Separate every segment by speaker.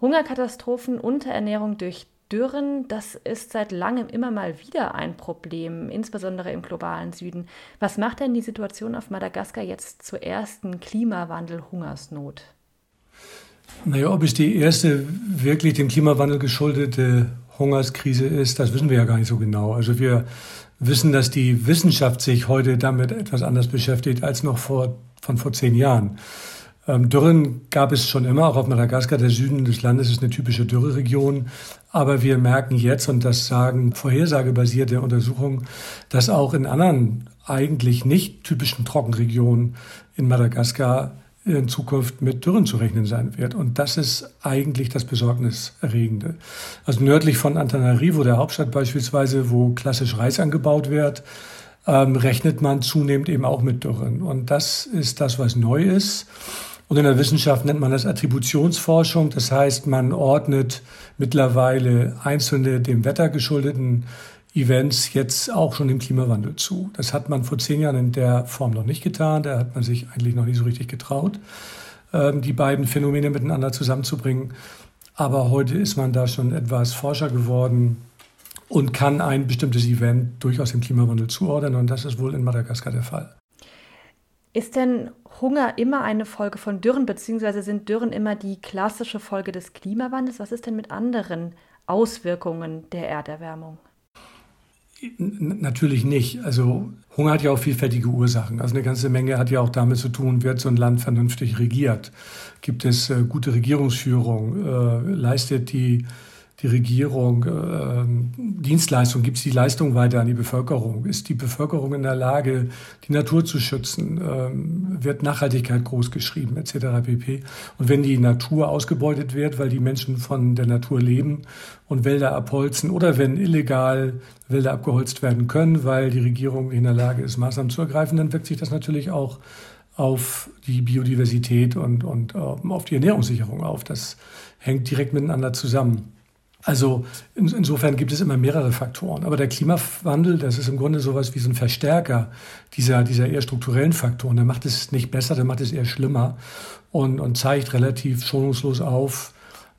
Speaker 1: Hungerkatastrophen, Unterernährung durch Dürren, das ist seit langem immer mal wieder ein Problem, insbesondere im globalen Süden. Was macht denn die Situation auf Madagaskar jetzt zur ersten Klimawandel-Hungersnot?
Speaker 2: Naja, ob es die erste wirklich dem Klimawandel geschuldete Hungerskrise ist, das wissen wir ja gar nicht so genau. Also wir wissen, dass die Wissenschaft sich heute damit etwas anders beschäftigt als noch vor, von vor zehn Jahren. Ähm, Dürren gab es schon immer, auch auf Madagaskar. Der Süden des Landes ist eine typische Dürreregion. Aber wir merken jetzt, und das sagen vorhersagebasierte Untersuchungen, dass auch in anderen eigentlich nicht typischen Trockenregionen in Madagaskar in Zukunft mit Dürren zu rechnen sein wird. Und das ist eigentlich das Besorgniserregende. Also nördlich von Antananarivo, der Hauptstadt beispielsweise, wo klassisch Reis angebaut wird, ähm, rechnet man zunehmend eben auch mit Dürren. Und das ist das, was neu ist. Und in der Wissenschaft nennt man das Attributionsforschung. Das heißt, man ordnet mittlerweile einzelne dem Wetter geschuldeten Events jetzt auch schon dem Klimawandel zu. Das hat man vor zehn Jahren in der Form noch nicht getan. Da hat man sich eigentlich noch nicht so richtig getraut, ähm, die beiden Phänomene miteinander zusammenzubringen. Aber heute ist man da schon etwas forscher geworden und kann ein bestimmtes Event durchaus dem Klimawandel zuordnen. Und das ist wohl in Madagaskar der Fall.
Speaker 1: Ist denn Hunger immer eine Folge von Dürren, beziehungsweise sind Dürren immer die klassische Folge des Klimawandels? Was ist denn mit anderen Auswirkungen der Erderwärmung?
Speaker 2: Natürlich nicht. Also Hunger hat ja auch vielfältige Ursachen. Also eine ganze Menge hat ja auch damit zu tun, wird so ein Land vernünftig regiert? Gibt es äh, gute Regierungsführung? Äh, leistet die die Regierung äh, Dienstleistung, gibt es die Leistung weiter an die Bevölkerung? Ist die Bevölkerung in der Lage, die Natur zu schützen? Ähm, wird Nachhaltigkeit großgeschrieben etc. pp. Und wenn die Natur ausgebeutet wird, weil die Menschen von der Natur leben und Wälder abholzen oder wenn illegal Wälder abgeholzt werden können, weil die Regierung in der Lage ist, Maßnahmen zu ergreifen, dann wirkt sich das natürlich auch auf die Biodiversität und, und äh, auf die Ernährungssicherung auf. Das hängt direkt miteinander zusammen. Also in, insofern gibt es immer mehrere Faktoren. Aber der Klimawandel, das ist im Grunde sowas wie so ein Verstärker dieser, dieser eher strukturellen Faktoren. Der macht es nicht besser, der macht es eher schlimmer und, und zeigt relativ schonungslos auf,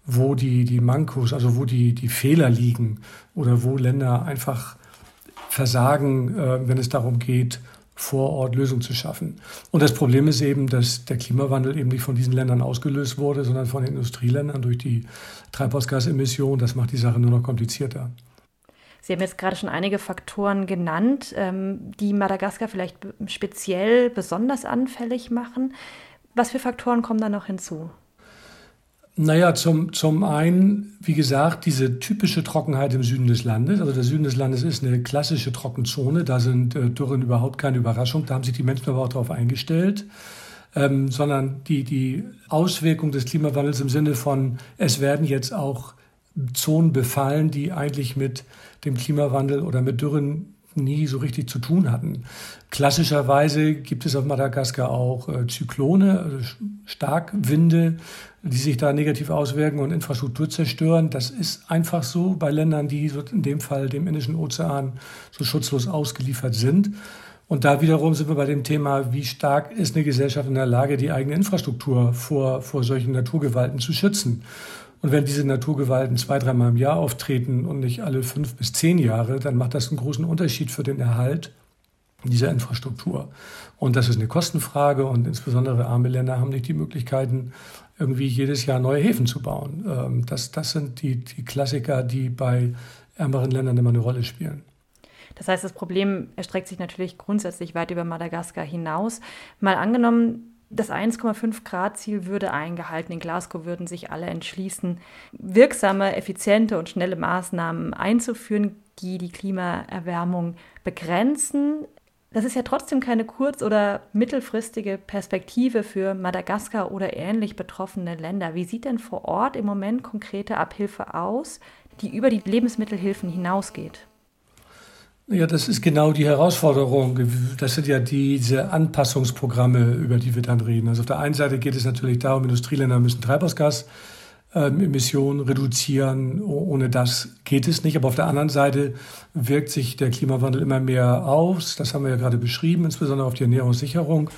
Speaker 2: wo die, die Mankos, also wo die, die Fehler liegen oder wo Länder einfach versagen, äh, wenn es darum geht, vor Ort Lösungen zu schaffen. Und das Problem ist eben, dass der Klimawandel eben nicht von diesen Ländern ausgelöst wurde, sondern von den Industrieländern durch die Treibhausgasemissionen. Das macht die Sache nur noch komplizierter.
Speaker 1: Sie haben jetzt gerade schon einige Faktoren genannt, ähm, die Madagaskar vielleicht speziell besonders anfällig machen. Was für Faktoren kommen da noch hinzu?
Speaker 2: Naja, zum, zum einen, wie gesagt, diese typische Trockenheit im Süden des Landes. Also der Süden des Landes ist eine klassische Trockenzone. Da sind äh, Dürren überhaupt keine Überraschung. Da haben sich die Menschen aber auch darauf eingestellt. Ähm, sondern die, die Auswirkung des Klimawandels im Sinne von, es werden jetzt auch Zonen befallen, die eigentlich mit dem Klimawandel oder mit Dürren nie so richtig zu tun hatten. Klassischerweise gibt es auf Madagaskar auch äh, Zyklone, also Starkwinde, die sich da negativ auswirken und Infrastruktur zerstören. Das ist einfach so bei Ländern, die in dem Fall dem Indischen Ozean so schutzlos ausgeliefert sind. Und da wiederum sind wir bei dem Thema, wie stark ist eine Gesellschaft in der Lage, die eigene Infrastruktur vor, vor solchen Naturgewalten zu schützen. Und wenn diese Naturgewalten zwei, dreimal im Jahr auftreten und nicht alle fünf bis zehn Jahre, dann macht das einen großen Unterschied für den Erhalt dieser Infrastruktur. Und das ist eine Kostenfrage und insbesondere arme Länder haben nicht die Möglichkeiten, irgendwie jedes Jahr neue Häfen zu bauen. Ähm, das, das sind die, die Klassiker, die bei ärmeren Ländern immer eine Rolle spielen.
Speaker 1: Das heißt, das Problem erstreckt sich natürlich grundsätzlich weit über Madagaskar hinaus. Mal angenommen, das 1,5 Grad Ziel würde eingehalten. In Glasgow würden sich alle entschließen, wirksame, effiziente und schnelle Maßnahmen einzuführen, die die Klimaerwärmung begrenzen. Das ist ja trotzdem keine kurz- oder mittelfristige Perspektive für Madagaskar oder ähnlich betroffene Länder. Wie sieht denn vor Ort im Moment konkrete Abhilfe aus, die über die Lebensmittelhilfen hinausgeht?
Speaker 2: Ja, das ist genau die Herausforderung. Das sind ja diese Anpassungsprogramme, über die wir dann reden. Also auf der einen Seite geht es natürlich darum, Industrieländer müssen Treibhausgasemissionen reduzieren. Ohne das geht es nicht. Aber auf der anderen Seite wirkt sich der Klimawandel immer mehr aus. Das haben wir ja gerade beschrieben, insbesondere auf die Ernährungssicherung.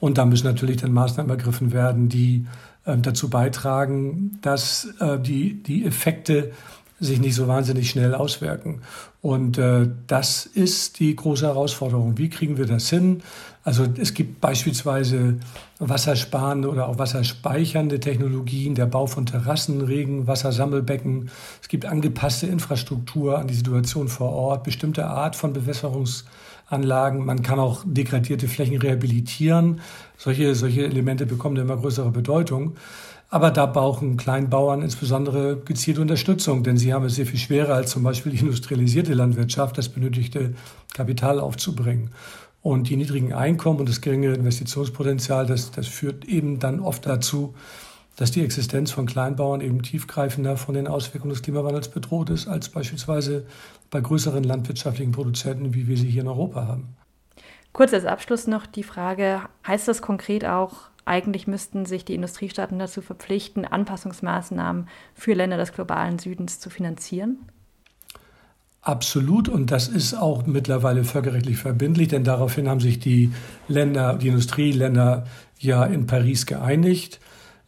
Speaker 2: Und da müssen natürlich dann Maßnahmen ergriffen werden, die ähm, dazu beitragen, dass äh, die, die Effekte sich nicht so wahnsinnig schnell auswirken. Und äh, das ist die große Herausforderung. Wie kriegen wir das hin? Also es gibt beispielsweise wassersparende oder auch wasserspeichernde Technologien, der Bau von Terrassen, Regen, Wassersammelbecken. Es gibt angepasste Infrastruktur an die Situation vor Ort, bestimmte Art von Bewässerungsanlagen. Man kann auch degradierte Flächen rehabilitieren. Solche, solche Elemente bekommen immer größere Bedeutung. Aber da brauchen Kleinbauern insbesondere gezielte Unterstützung, denn sie haben es sehr viel schwerer als zum Beispiel die industrialisierte Landwirtschaft, das benötigte Kapital aufzubringen. Und die niedrigen Einkommen und das geringe Investitionspotenzial, das, das führt eben dann oft dazu, dass die Existenz von Kleinbauern eben tiefgreifender von den Auswirkungen des Klimawandels bedroht ist, als beispielsweise bei größeren landwirtschaftlichen Produzenten, wie wir sie hier in Europa haben.
Speaker 1: Kurz als Abschluss noch die Frage, heißt das konkret auch, eigentlich müssten sich die Industriestaaten dazu verpflichten, Anpassungsmaßnahmen für Länder des globalen Südens zu finanzieren?
Speaker 2: Absolut, und das ist auch mittlerweile völkerrechtlich verbindlich, denn daraufhin haben sich die Länder, die Industrieländer ja in Paris geeinigt.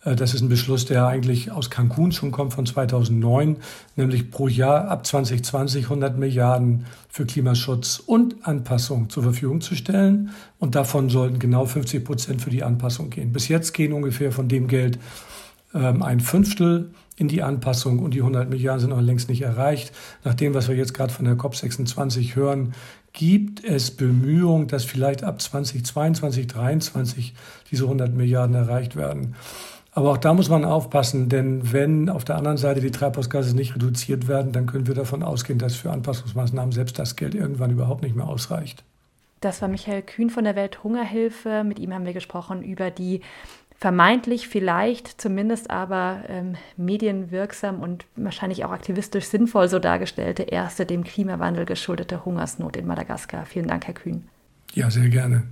Speaker 2: Äh, das ist ein Beschluss, der eigentlich aus Cancun schon kommt von 2009, nämlich pro Jahr ab 2020 100 Milliarden für Klimaschutz und Anpassung zur Verfügung zu stellen. Und davon sollten genau 50 Prozent für die Anpassung gehen. Bis jetzt gehen ungefähr von dem Geld ähm, ein Fünftel in die Anpassung und die 100 Milliarden sind noch längst nicht erreicht. Nach dem, was wir jetzt gerade von der COP26 hören, gibt es Bemühungen, dass vielleicht ab 2022, 2023 diese 100 Milliarden erreicht werden. Aber auch da muss man aufpassen, denn wenn auf der anderen Seite die Treibhausgase nicht reduziert werden, dann können wir davon ausgehen, dass für Anpassungsmaßnahmen selbst das Geld irgendwann überhaupt nicht mehr ausreicht.
Speaker 1: Das war Michael Kühn von der Welthungerhilfe. Mit ihm haben wir gesprochen über die vermeintlich vielleicht, zumindest aber ähm, medienwirksam und wahrscheinlich auch aktivistisch sinnvoll so dargestellte erste dem Klimawandel geschuldete Hungersnot in Madagaskar. Vielen Dank, Herr Kühn.
Speaker 2: Ja, sehr gerne.